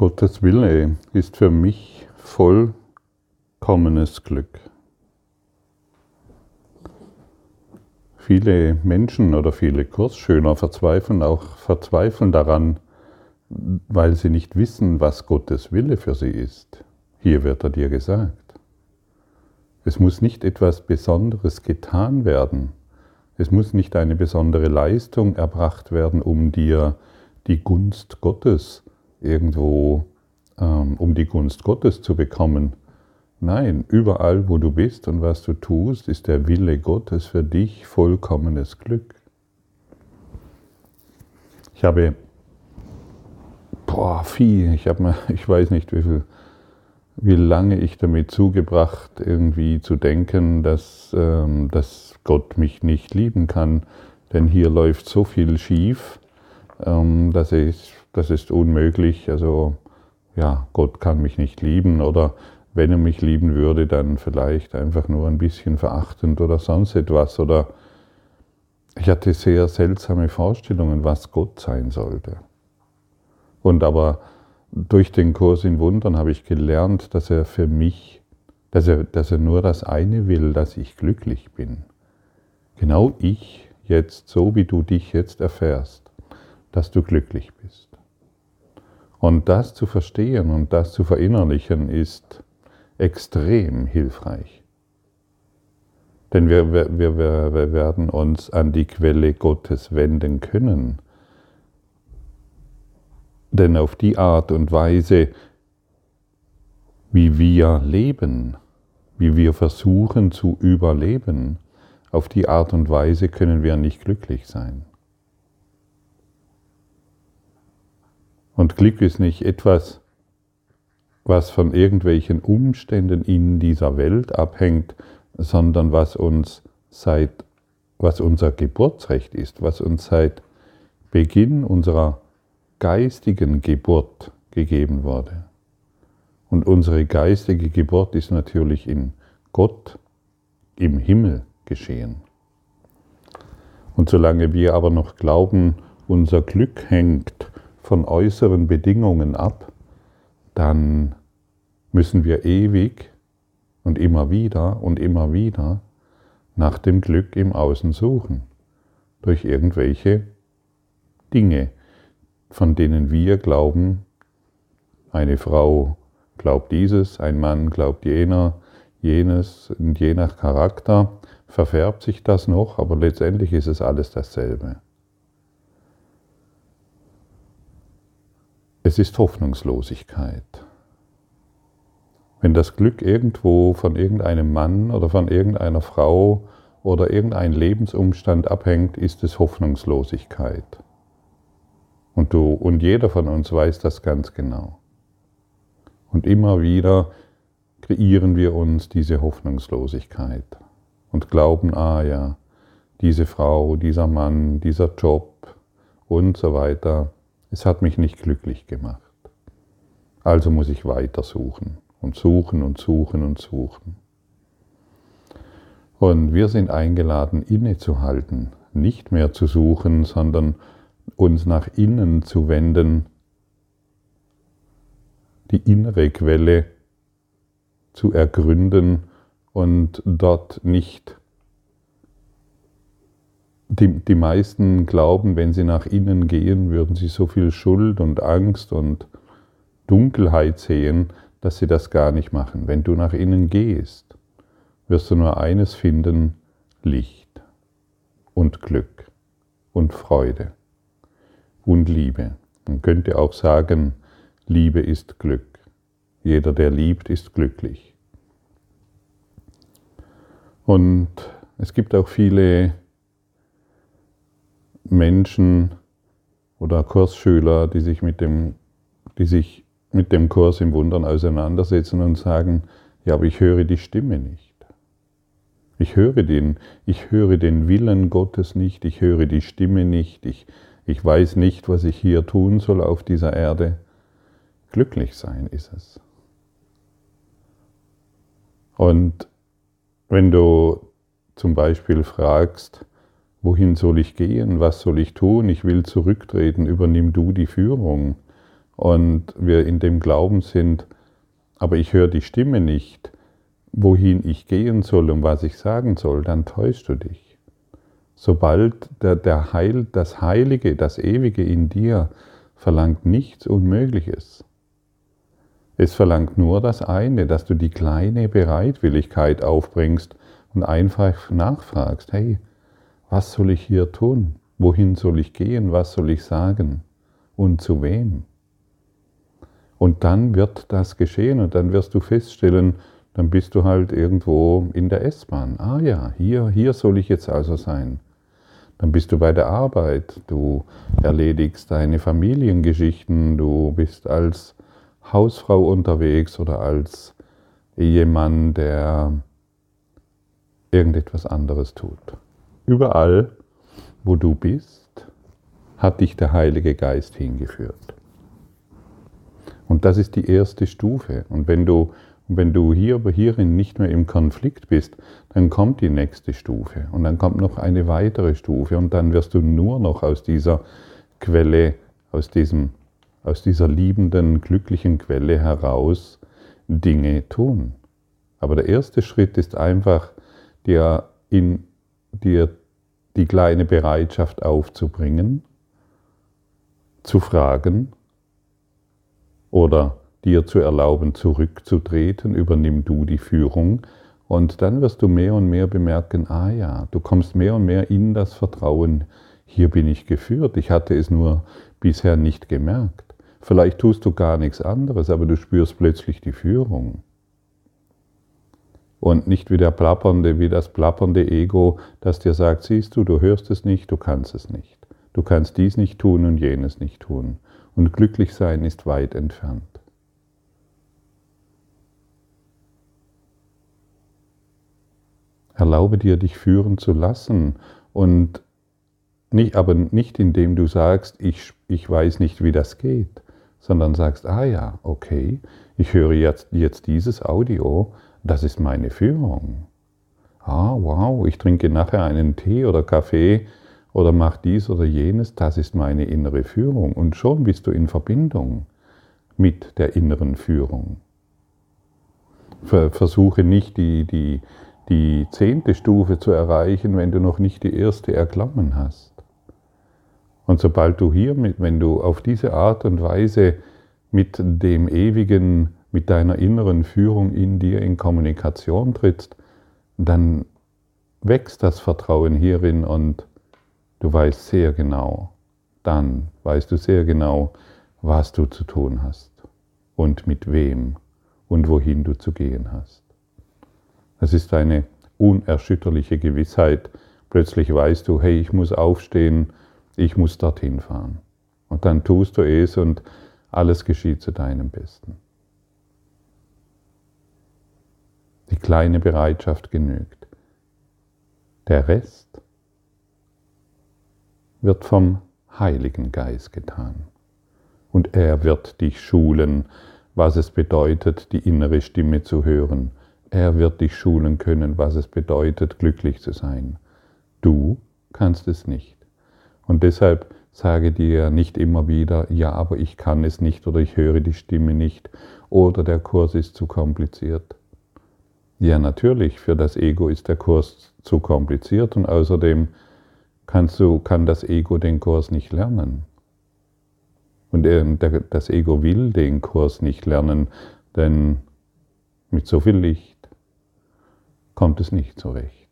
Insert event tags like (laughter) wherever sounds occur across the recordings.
Gottes Wille ist für mich vollkommenes Glück. Viele Menschen oder viele Kursschöner verzweifeln auch verzweifeln daran, weil sie nicht wissen, was Gottes Wille für sie ist. Hier wird er dir gesagt. Es muss nicht etwas Besonderes getan werden. Es muss nicht eine besondere Leistung erbracht werden, um dir die Gunst Gottes irgendwo, ähm, um die Gunst Gottes zu bekommen. Nein, überall, wo du bist und was du tust, ist der Wille Gottes für dich vollkommenes Glück. Ich habe, boah, viel, ich habe mir, (laughs) ich weiß nicht, wie viel, wie lange ich damit zugebracht, irgendwie zu denken, dass, ähm, dass Gott mich nicht lieben kann, denn hier läuft so viel schief, ähm, dass ich das ist unmöglich, also ja, Gott kann mich nicht lieben oder wenn er mich lieben würde, dann vielleicht einfach nur ein bisschen verachtend oder sonst etwas oder ich hatte sehr seltsame Vorstellungen, was Gott sein sollte. Und aber durch den Kurs in Wundern habe ich gelernt, dass er für mich, dass er, dass er nur das eine will, dass ich glücklich bin. Genau ich jetzt, so wie du dich jetzt erfährst, dass du glücklich bist. Und das zu verstehen und das zu verinnerlichen ist extrem hilfreich. Denn wir, wir, wir, wir werden uns an die Quelle Gottes wenden können. Denn auf die Art und Weise, wie wir leben, wie wir versuchen zu überleben, auf die Art und Weise können wir nicht glücklich sein. Und Glück ist nicht etwas, was von irgendwelchen Umständen in dieser Welt abhängt, sondern was uns seit, was unser Geburtsrecht ist, was uns seit Beginn unserer geistigen Geburt gegeben wurde. Und unsere geistige Geburt ist natürlich in Gott im Himmel geschehen. Und solange wir aber noch glauben, unser Glück hängt von äußeren Bedingungen ab, dann müssen wir ewig und immer wieder und immer wieder nach dem Glück im Außen suchen, durch irgendwelche Dinge, von denen wir glauben, eine Frau glaubt dieses, ein Mann glaubt jener, jenes und je nach Charakter verfärbt sich das noch, aber letztendlich ist es alles dasselbe. Es ist Hoffnungslosigkeit. Wenn das Glück irgendwo von irgendeinem Mann oder von irgendeiner Frau oder irgendein Lebensumstand abhängt, ist es Hoffnungslosigkeit. Und du und jeder von uns weiß das ganz genau. Und immer wieder kreieren wir uns diese Hoffnungslosigkeit und glauben, ah ja, diese Frau, dieser Mann, dieser Job und so weiter, es hat mich nicht glücklich gemacht. Also muss ich weiter suchen und suchen und suchen und suchen. Und wir sind eingeladen, innezuhalten, nicht mehr zu suchen, sondern uns nach innen zu wenden, die innere Quelle zu ergründen und dort nicht die, die meisten glauben, wenn sie nach innen gehen, würden sie so viel Schuld und Angst und Dunkelheit sehen, dass sie das gar nicht machen. Wenn du nach innen gehst, wirst du nur eines finden, Licht und Glück und Freude und Liebe. Man könnte auch sagen, Liebe ist Glück. Jeder, der liebt, ist glücklich. Und es gibt auch viele Menschen oder Kursschüler, die sich mit dem, die sich mit dem Kurs im Wundern auseinandersetzen und sagen, ja, aber ich höre die Stimme nicht. Ich höre den, ich höre den Willen Gottes nicht, ich höre die Stimme nicht, ich, ich weiß nicht, was ich hier tun soll auf dieser Erde. Glücklich sein ist es. Und wenn du zum Beispiel fragst, wohin soll ich gehen, was soll ich tun, ich will zurücktreten, übernimm du die Führung. und wir in dem Glauben sind, aber ich höre die Stimme nicht, wohin ich gehen soll und was ich sagen soll, dann täuschst du dich. Sobald der, der Heil, das Heilige, das Ewige in dir verlangt nichts Unmögliches. Es verlangt nur das eine, dass du die kleine Bereitwilligkeit aufbringst und einfach nachfragst, hey, was soll ich hier tun? Wohin soll ich gehen? Was soll ich sagen? Und zu wem? Und dann wird das geschehen und dann wirst du feststellen, dann bist du halt irgendwo in der S-Bahn. Ah ja, hier, hier soll ich jetzt also sein. Dann bist du bei der Arbeit, du erledigst deine Familiengeschichten, du bist als Hausfrau unterwegs oder als Ehemann, der irgendetwas anderes tut. Überall, wo du bist, hat dich der Heilige Geist hingeführt. Und das ist die erste Stufe. Und wenn du, wenn du hier, hierin nicht mehr im Konflikt bist, dann kommt die nächste Stufe. Und dann kommt noch eine weitere Stufe. Und dann wirst du nur noch aus dieser Quelle, aus, diesem, aus dieser liebenden, glücklichen Quelle heraus Dinge tun. Aber der erste Schritt ist einfach, dir, in, dir die kleine Bereitschaft aufzubringen, zu fragen, oder dir zu erlauben, zurückzutreten, übernimm du die Führung. Und dann wirst du mehr und mehr bemerken, ah ja, du kommst mehr und mehr in das Vertrauen, hier bin ich geführt, ich hatte es nur bisher nicht gemerkt. Vielleicht tust du gar nichts anderes, aber du spürst plötzlich die Führung. Und nicht wie der plappernde, wie das plappernde Ego, das dir sagt, siehst du, du hörst es nicht, du kannst es nicht. Du kannst dies nicht tun und jenes nicht tun und glücklich sein ist weit entfernt. Erlaube dir, dich führen zu lassen und nicht, aber nicht indem du sagst, ich, ich weiß nicht, wie das geht, sondern sagst, ah ja, okay, ich höre jetzt, jetzt dieses Audio, das ist meine Führung. Ah, wow, ich trinke nachher einen Tee oder Kaffee oder mach dies oder jenes, das ist meine innere Führung. Und schon bist du in Verbindung mit der inneren Führung. Versuche nicht die, die, die zehnte Stufe zu erreichen, wenn du noch nicht die erste erklommen hast. Und sobald du hier, mit, wenn du auf diese Art und Weise mit dem Ewigen, mit deiner inneren Führung in dir in Kommunikation trittst, dann wächst das Vertrauen hierin und Du weißt sehr genau, dann weißt du sehr genau, was du zu tun hast und mit wem und wohin du zu gehen hast. Es ist eine unerschütterliche Gewissheit. Plötzlich weißt du, hey, ich muss aufstehen, ich muss dorthin fahren. Und dann tust du es und alles geschieht zu deinem Besten. Die kleine Bereitschaft genügt. Der Rest wird vom Heiligen Geist getan. Und er wird dich schulen, was es bedeutet, die innere Stimme zu hören. Er wird dich schulen können, was es bedeutet, glücklich zu sein. Du kannst es nicht. Und deshalb sage dir nicht immer wieder, ja, aber ich kann es nicht oder ich höre die Stimme nicht oder der Kurs ist zu kompliziert. Ja, natürlich, für das Ego ist der Kurs zu kompliziert und außerdem kannst du, kann das Ego den Kurs nicht lernen. Und das Ego will den Kurs nicht lernen, denn mit so viel Licht kommt es nicht zurecht.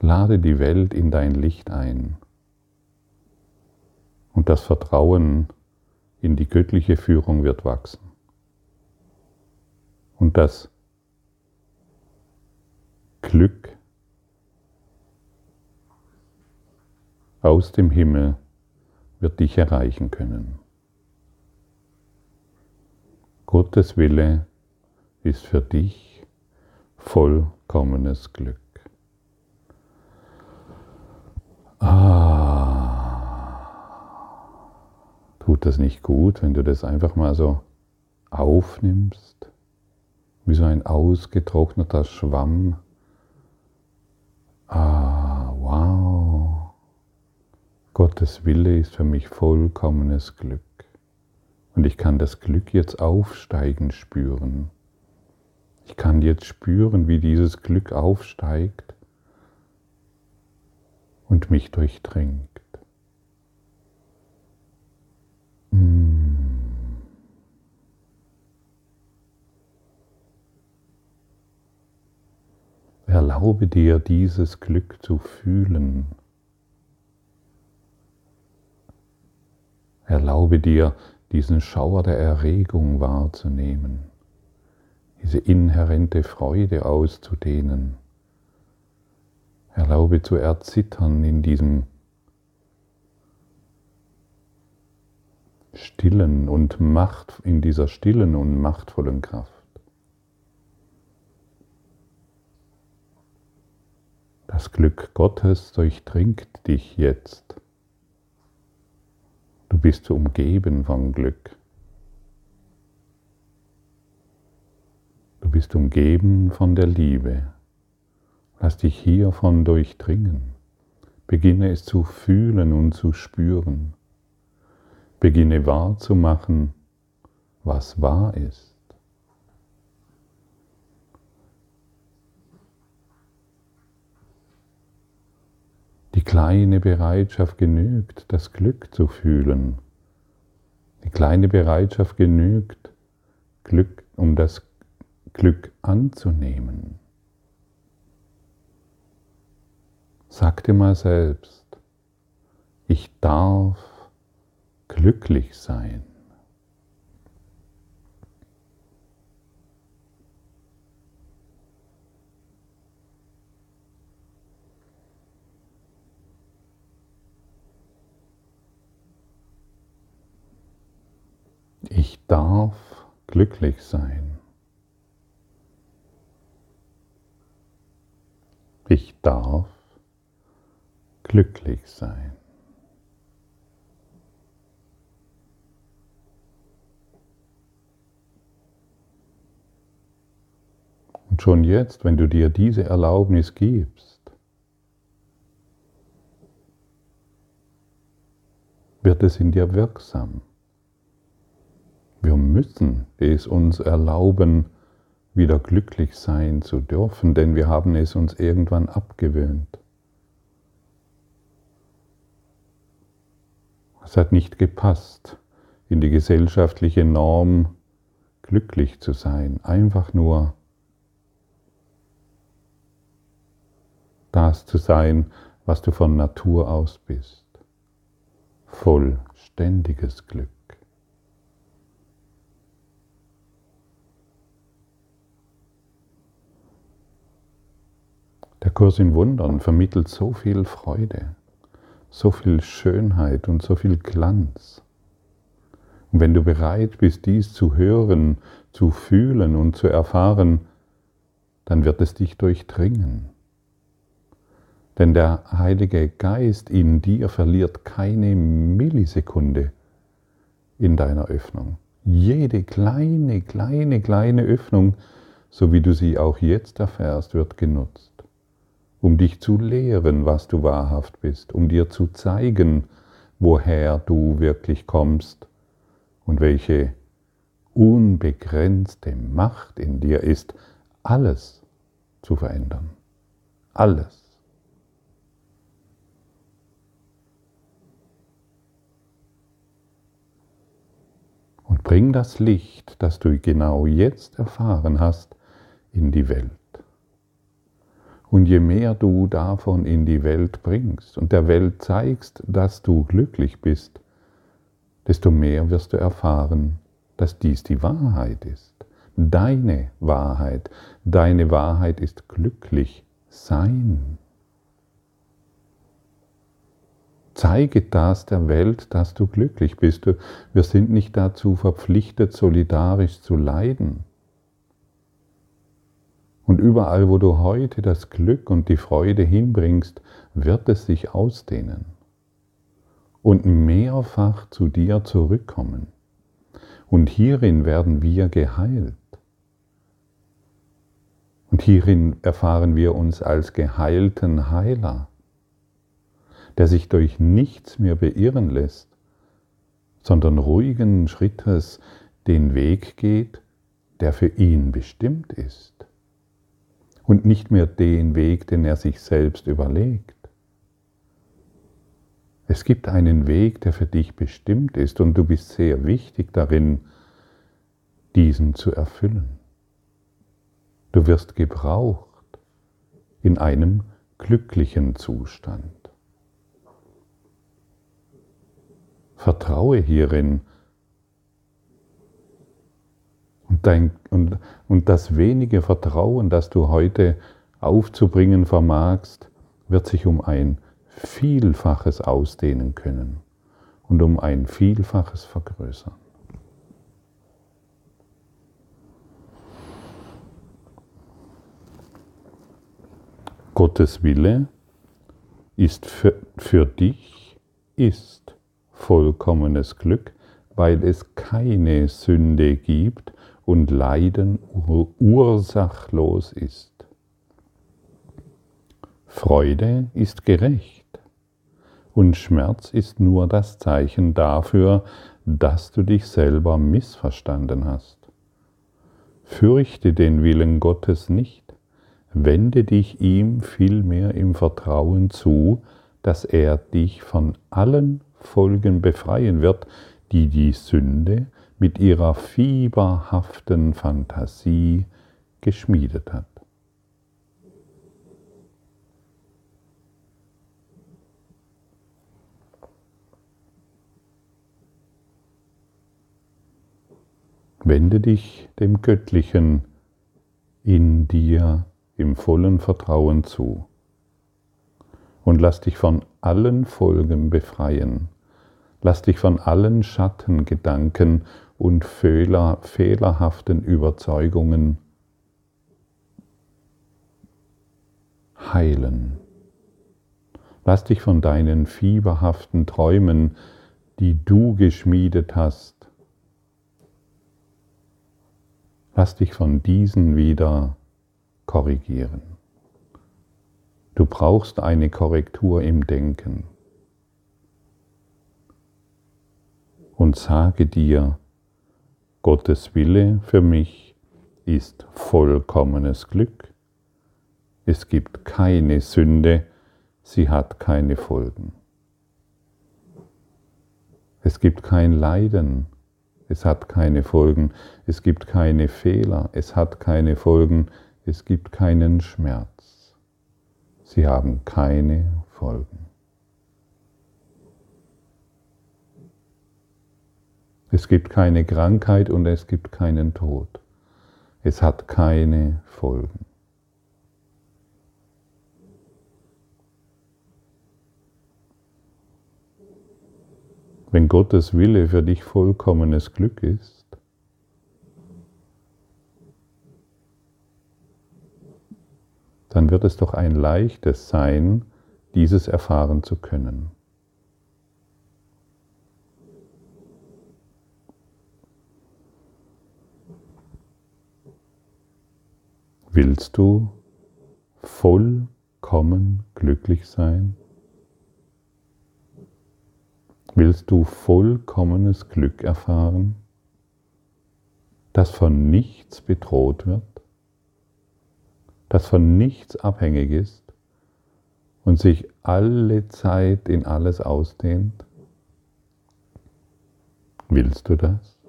Lade die Welt in dein Licht ein und das Vertrauen in die göttliche Führung wird wachsen. Und das Glück aus dem Himmel wird dich erreichen können. Gottes Wille ist für dich vollkommenes Glück. Ah, tut das nicht gut, wenn du das einfach mal so aufnimmst, wie so ein ausgetrockneter Schwamm. Ah, wow. Gottes Wille ist für mich vollkommenes Glück. Und ich kann das Glück jetzt aufsteigen spüren. Ich kann jetzt spüren, wie dieses Glück aufsteigt und mich durchdringt. Erlaube dir dieses Glück zu fühlen. Erlaube dir diesen Schauer der Erregung wahrzunehmen, diese inhärente Freude auszudehnen. Erlaube zu erzittern in diesem stillen und Macht, in dieser stillen und machtvollen Kraft. Das Glück Gottes durchdringt dich jetzt. Du bist umgeben von Glück. Du bist umgeben von der Liebe. Lass dich hiervon durchdringen. Beginne es zu fühlen und zu spüren. Beginne wahrzumachen, was wahr ist. Die kleine Bereitschaft genügt, das Glück zu fühlen. Die kleine Bereitschaft genügt, Glück, um das Glück anzunehmen. Sag dir mal selbst, ich darf glücklich sein. Ich darf glücklich sein. Ich darf glücklich sein. Und schon jetzt, wenn du dir diese Erlaubnis gibst, wird es in dir wirksam. Wir müssen es uns erlauben, wieder glücklich sein zu dürfen, denn wir haben es uns irgendwann abgewöhnt. Es hat nicht gepasst, in die gesellschaftliche Norm glücklich zu sein, einfach nur das zu sein, was du von Natur aus bist. Vollständiges Glück. Der Kurs in Wundern vermittelt so viel Freude, so viel Schönheit und so viel Glanz. Und wenn du bereit bist, dies zu hören, zu fühlen und zu erfahren, dann wird es dich durchdringen. Denn der Heilige Geist in dir verliert keine Millisekunde in deiner Öffnung. Jede kleine, kleine, kleine Öffnung, so wie du sie auch jetzt erfährst, wird genutzt um dich zu lehren, was du wahrhaft bist, um dir zu zeigen, woher du wirklich kommst und welche unbegrenzte Macht in dir ist, alles zu verändern. Alles. Und bring das Licht, das du genau jetzt erfahren hast, in die Welt. Und je mehr du davon in die Welt bringst und der Welt zeigst, dass du glücklich bist, desto mehr wirst du erfahren, dass dies die Wahrheit ist. Deine Wahrheit. Deine Wahrheit ist glücklich sein. Zeige das der Welt, dass du glücklich bist. Wir sind nicht dazu verpflichtet, solidarisch zu leiden. Und überall, wo du heute das Glück und die Freude hinbringst, wird es sich ausdehnen und mehrfach zu dir zurückkommen. Und hierin werden wir geheilt. Und hierin erfahren wir uns als geheilten Heiler. der sich durch nichts mehr beirren lässt, sondern ruhigen Schrittes den Weg geht, der für ihn bestimmt ist und nicht mehr den Weg, den er sich selbst überlegt. Es gibt einen Weg, der für dich bestimmt ist und du bist sehr wichtig darin, diesen zu erfüllen. Du wirst gebraucht in einem glücklichen Zustand. Vertraue hierin und, dein, und, und das wenige Vertrauen, das du heute aufzubringen vermagst, wird sich um ein Vielfaches ausdehnen können und um ein Vielfaches vergrößern. Gottes Wille ist für, für dich ist vollkommenes Glück, weil es keine Sünde gibt und Leiden ursachlos ist. Freude ist gerecht und Schmerz ist nur das Zeichen dafür, dass du dich selber missverstanden hast. Fürchte den Willen Gottes nicht, wende dich ihm vielmehr im Vertrauen zu, dass er dich von allen Folgen befreien wird, die die Sünde mit ihrer fieberhaften Fantasie geschmiedet hat. Wende dich dem Göttlichen in dir im vollen Vertrauen zu und lass dich von allen Folgen befreien. Lass dich von allen Schattengedanken und Fehler, fehlerhaften Überzeugungen heilen. Lass dich von deinen fieberhaften Träumen, die du geschmiedet hast, lass dich von diesen wieder korrigieren. Du brauchst eine Korrektur im Denken. Und sage dir, Gottes Wille für mich ist vollkommenes Glück. Es gibt keine Sünde, sie hat keine Folgen. Es gibt kein Leiden, es hat keine Folgen. Es gibt keine Fehler, es hat keine Folgen. Es gibt keinen Schmerz. Sie haben keine Folgen. Es gibt keine Krankheit und es gibt keinen Tod. Es hat keine Folgen. Wenn Gottes Wille für dich vollkommenes Glück ist, dann wird es doch ein leichtes sein, dieses erfahren zu können. Willst du vollkommen glücklich sein? Willst du vollkommenes Glück erfahren, das von nichts bedroht wird, das von nichts abhängig ist und sich alle Zeit in alles ausdehnt? Willst du das?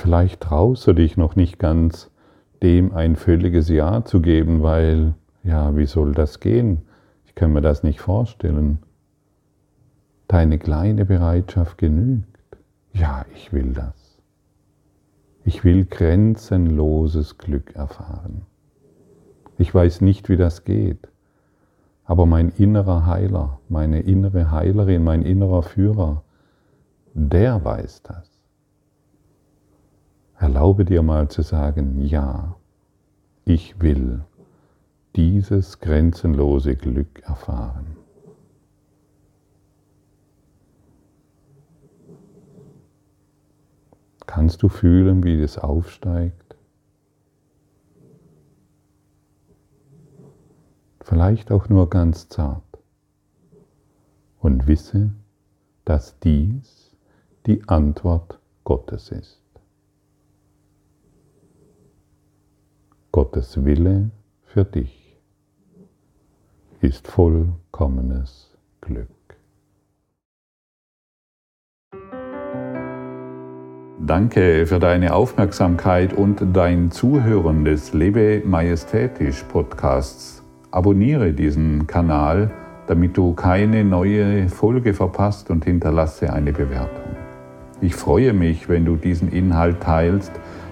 Vielleicht traust du dich noch nicht ganz, dem ein völliges Ja zu geben, weil, ja, wie soll das gehen? Ich kann mir das nicht vorstellen. Deine kleine Bereitschaft genügt. Ja, ich will das. Ich will grenzenloses Glück erfahren. Ich weiß nicht, wie das geht, aber mein innerer Heiler, meine innere Heilerin, mein innerer Führer, der weiß das. Erlaube dir mal zu sagen, ja, ich will dieses grenzenlose Glück erfahren. Kannst du fühlen, wie es aufsteigt? Vielleicht auch nur ganz zart. Und wisse, dass dies die Antwort Gottes ist. Gottes Wille für dich ist vollkommenes Glück. Danke für deine Aufmerksamkeit und dein Zuhören des Lebe Majestätisch Podcasts. Abonniere diesen Kanal, damit du keine neue Folge verpasst und hinterlasse eine Bewertung. Ich freue mich, wenn du diesen Inhalt teilst,